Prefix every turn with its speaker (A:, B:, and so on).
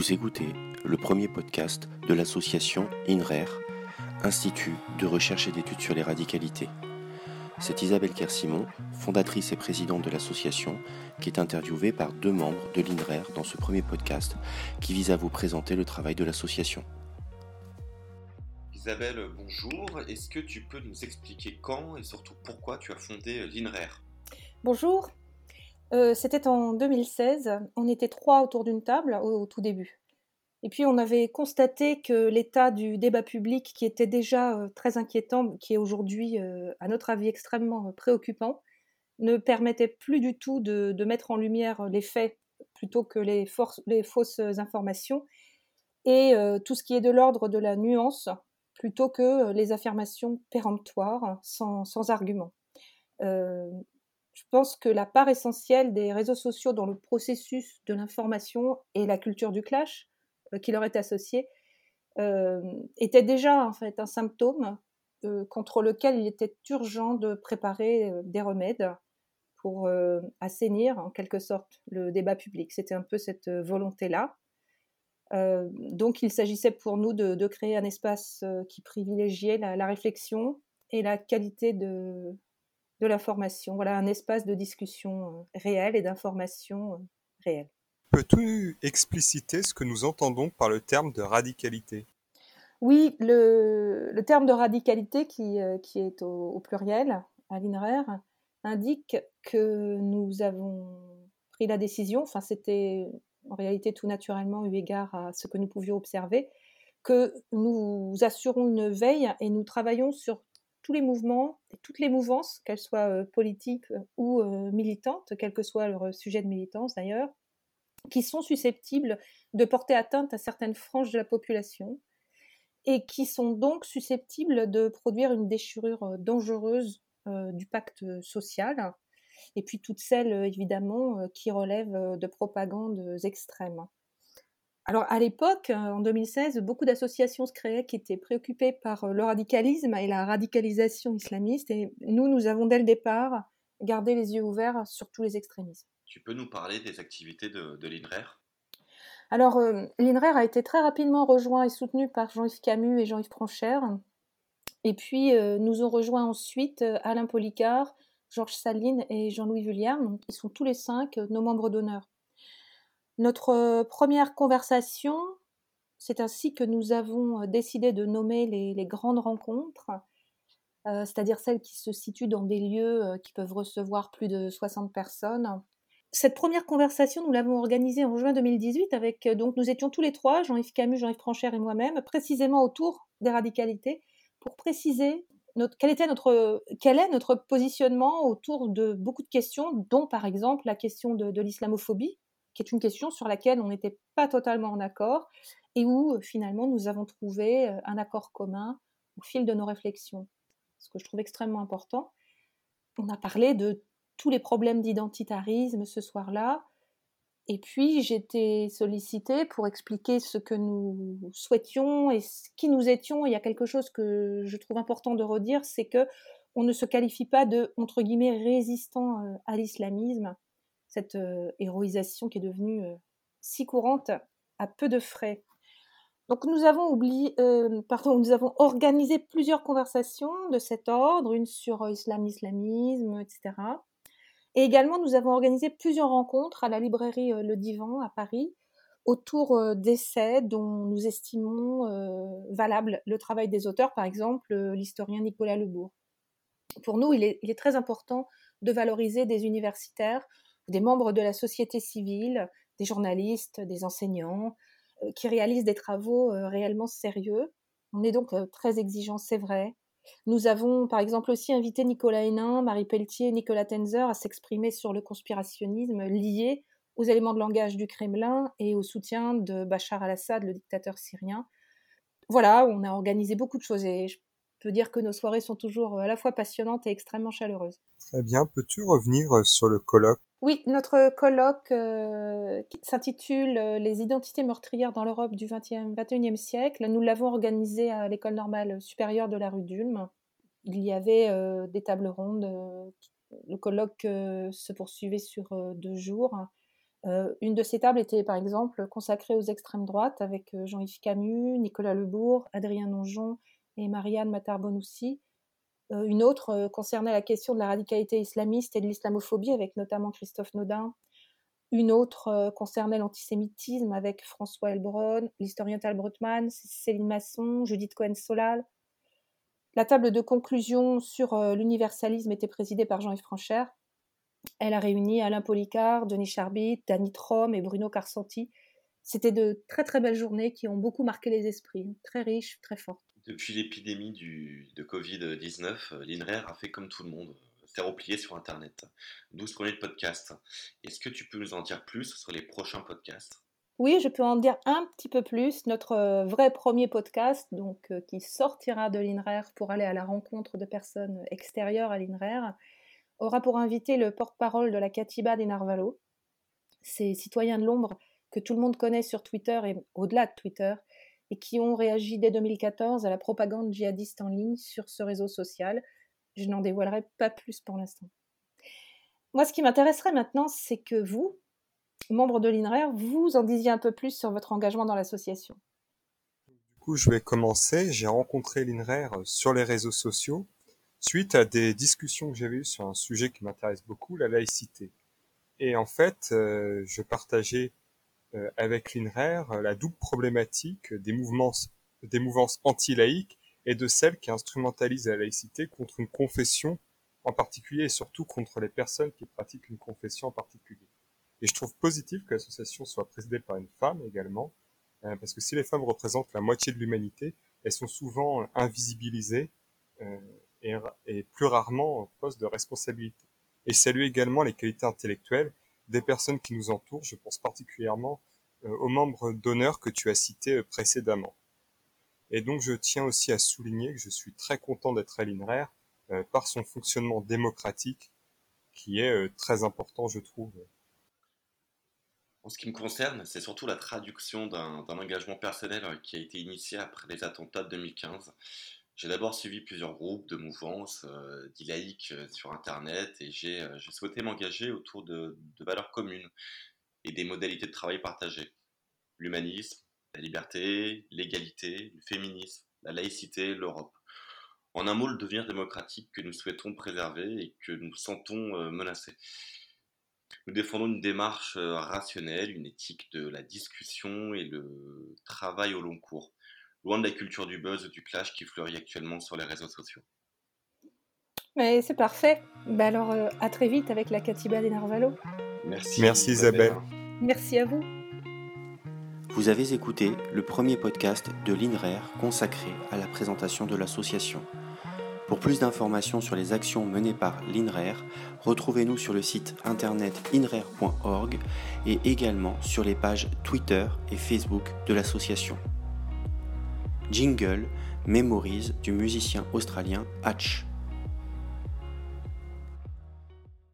A: Vous écoutez le premier podcast de l'association INRER, Institut de recherche et d'études sur les radicalités. C'est Isabelle Kersimon, fondatrice et présidente de l'association, qui est interviewée par deux membres de l'INRER dans ce premier podcast qui vise à vous présenter le travail de l'association.
B: Isabelle, bonjour. Est-ce que tu peux nous expliquer quand et surtout pourquoi tu as fondé l'INRER?
C: Bonjour. Euh, c'était en 2016. On était trois autour d'une table au, tout début. Et puis on avait constaté que l'état du débat public, qui était déjà euh, très inquiétant, qui est aujourd'hui, euh, à notre avis, extrêmement préoccupant, ne permettait plus du tout de, mettre en lumière les faits plutôt que les, fausses informations, et tout ce qui est de l'ordre de la nuance plutôt que les affirmations péremptoires sans, sans argument. Je pense que la part essentielle des réseaux sociaux dans le processus de l'information et la culture du clash euh, qui leur est associée euh, était déjà en fait un symptôme euh, contre lequel il était urgent de préparer des remèdes pour assainir en quelque sorte le débat public. C'était un peu cette volonté-là. donc il s'agissait pour nous de, créer un espace qui privilégiait la réflexion et la qualité de, de l'information. Voilà un espace de discussion euh, réel et d'information euh, réelle.
D: Peux-tu expliciter ce que nous entendons par le terme de radicalité?
C: Oui, le, terme de radicalité qui, euh, qui est au, pluriel à l'INRER indique que nous avons pris la décision, enfin c'était en réalité tout naturellement eu égard à ce que nous pouvions observer, que nous assurons une veille et nous travaillons sur tous les mouvements, toutes les mouvances, qu'elles soient euh, politiques euh, ou euh, militantes, quel que soit leur sujet de militance d'ailleurs, qui sont susceptibles de porter atteinte à certaines franges de la population et qui sont donc susceptibles de produire une déchirure dangereuse du pacte social, et puis toutes celles évidemment qui relèvent de propagandes extrêmes. Alors à l'époque, euh, en 2016, beaucoup d'associations se créaient qui étaient préoccupées par euh, le radicalisme et la radicalisation islamiste. Et nous, nous avons dès le départ gardé les yeux ouverts sur tous les extrémismes.
B: Tu peux nous parler des activités de, l'INRER?
C: Alors euh, l'INRER a été très rapidement rejoint et soutenu par Jean-Yves Camus et Jean-Yves Franchère. Et puis nous ont rejoint ensuite Alain Policard, Georges Saline et Jean-Louis Vulliard. ils sont tous les cinq nos membres d'honneur. Notre euh, première conversation, c'est ainsi que nous avons euh, décidé de nommer les, grandes rencontres, euh, c'est-à-dire celles qui se situent dans des lieux qui peuvent recevoir plus de 60 personnes. Cette première conversation, nous l'avons organisée en juin 2018 avec, donc nous étions tous les trois, Jean-Yves Camus, Jean-Yves Franchère et moi-même, précisément autour des radicalités, pour préciser notre, quel, était notre, quel est notre positionnement autour de beaucoup de questions, dont par exemple la question de l'islamophobie, qui est une question sur laquelle on n'était pas totalement en accord et où euh, finalement nous avons trouvé euh, un accord commun au fil de nos réflexions. Ce que je trouve extrêmement important. On a parlé de tous les problèmes d'identitarisme ce soir-là. Et puis j'étais sollicitée pour expliquer ce que nous souhaitions et qui nous étions. il y a quelque chose que je trouve important de redire, c'est que on ne se qualifie pas de entre guillemets résistant euh, à l'islamisme cette euh, héroïsation qui est devenue euh, si courante à peu de frais. Donc nous avons oublié, euh, pardon, nous avons organisé plusieurs conversations de cet ordre, une sur islam, islamisme, etc. Et également nous avons organisé plusieurs rencontres à la librairie Le Divan à Paris autour d'essais dont nous estimons valable le travail des auteurs, par exemple l'historien Nicolas Lebourg. Pour nous, il est, très important de valoriser des universitaires des membres de la société civile, des journalistes, des enseignants, euh, qui réalisent des travaux euh, réellement sérieux. On est donc euh, très exigeants, c'est vrai. Nous avons par exemple aussi invité Nicolas Hénin, Marie Pelletier et Nicolas Tenzer à s'exprimer sur le conspirationnisme lié aux éléments de langage du Kremlin et au soutien de Bachar al-Assad, le dictateur syrien. Voilà, on a organisé beaucoup de choses et je peux dire que nos soirées sont toujours à la fois passionnantes et extrêmement chaleureuses.
D: Très bien, peux-tu revenir sur le colloque?
C: Oui, notre colloque euh, s'intitule euh, Les identités meurtrières dans l'Europe du XXIe siècle. Nous l'avons organisé à l'École normale supérieure de la rue d'Ulm. Il y avait euh, des tables rondes. le colloque se poursuivait sur deux jours. une de ces tables était par exemple consacrée aux extrêmes droites avec Jean-Yves Camus, Nicolas Lebourg, Adrien Nonjon et Marianne Matarbonoussi. une autre concernait la question de la radicalité islamiste et de l'islamophobie avec notamment Christophe Nodin. Une autre concernait l'antisémitisme avec François Elbron, l'historien Tal Brutman, Céline Masson, Judith Cohen-Solal. La table de conclusion sur l'universalisme était présidée par Jean-Yves Franchère. Elle a réuni Alain Policard, Denis Charbit, Danny Trom et Bruno Carsanti. C'était de très très belles journées qui ont beaucoup marqué les esprits, très riches, très fortes.
B: Depuis l'épidémie de Covid-19, l'INRER a fait comme tout le monde, s'est replié sur Internet. 12 premiers podcasts. Est-ce que tu peux nous en dire plus sur les prochains podcasts?
C: Oui, je peux en dire un petit peu plus. Notre euh, vrai premier podcast, donc euh, qui sortira de l'INRER pour aller à la rencontre de personnes extérieures à l'INRER, aura pour invité le porte-parole de la Katiba des Narvalo, ces citoyens de l'ombre que tout le monde connaît sur Twitter et au-delà de Twitter, et qui ont réagi dès 2014 à la propagande djihadiste en ligne sur ce réseau social. Je n'en dévoilerai pas plus pour l'instant. Moi, ce qui m'intéresserait maintenant, c'est que vous, membre de l'INRER, vous en disiez un peu plus sur votre engagement dans l'association.
D: Du coup, je vais commencer. J'ai rencontré l'INRER sur les réseaux sociaux suite à des discussions que j'avais eues sur un sujet qui m'intéresse beaucoup, la laïcité. Et en fait, euh, je partageais euh, avec l'INRER la double problématique des mouvements, des mouvances anti-laïques et de celles qui instrumentalisent la laïcité contre une confession en particulier et surtout contre les personnes qui pratiquent une confession en particulier. Et je trouve positif que l'association soit présidée par une femme également, euh, parce que si les femmes représentent la moitié de l'humanité, elles sont souvent invisibilisées euh, et, et, plus rarement au poste de responsabilité. Et saluer également les qualités intellectuelles des personnes qui nous entourent, je pense particulièrement euh, aux membres d'honneur que tu as cités précédemment. Et donc je tiens aussi à souligner que je suis très content d'être à l'INRER par son fonctionnement démocratique qui est très important, je trouve,
B: en ce qui me concerne, c'est surtout la traduction d'un engagement personnel euh, qui a été initié après les attentats de 2015. J'ai d'abord suivi plusieurs groupes de mouvances euh, laïques euh, sur Internet et j'ai souhaité m'engager autour de, de, valeurs communes et des modalités de travail partagées. L'humanisme, la liberté, l'égalité, le féminisme, la laïcité, l'Europe. En un mot, le devenir démocratique que nous souhaitons préserver et que nous sentons menacé. Nous défendons une démarche euh, rationnelle, une éthique de la discussion et le travail au long cours, loin de la culture du buzz ou du clash qui fleurit actuellement sur les réseaux sociaux.
C: Mais c'est parfait. Bah alors, euh, à très vite avec la Katiba des Narvalo.
D: Merci, Merci Isabelle.
C: Merci à vous.
A: Vous avez écouté le premier podcast de l'INRER consacré à la présentation de l'association. Pour plus d'informations sur les actions menées par l'INRER, retrouvez-nous sur le site internet inrer.org et également sur les pages Twitter et Facebook de l'association. Jingle Memories du musicien australien Hatch.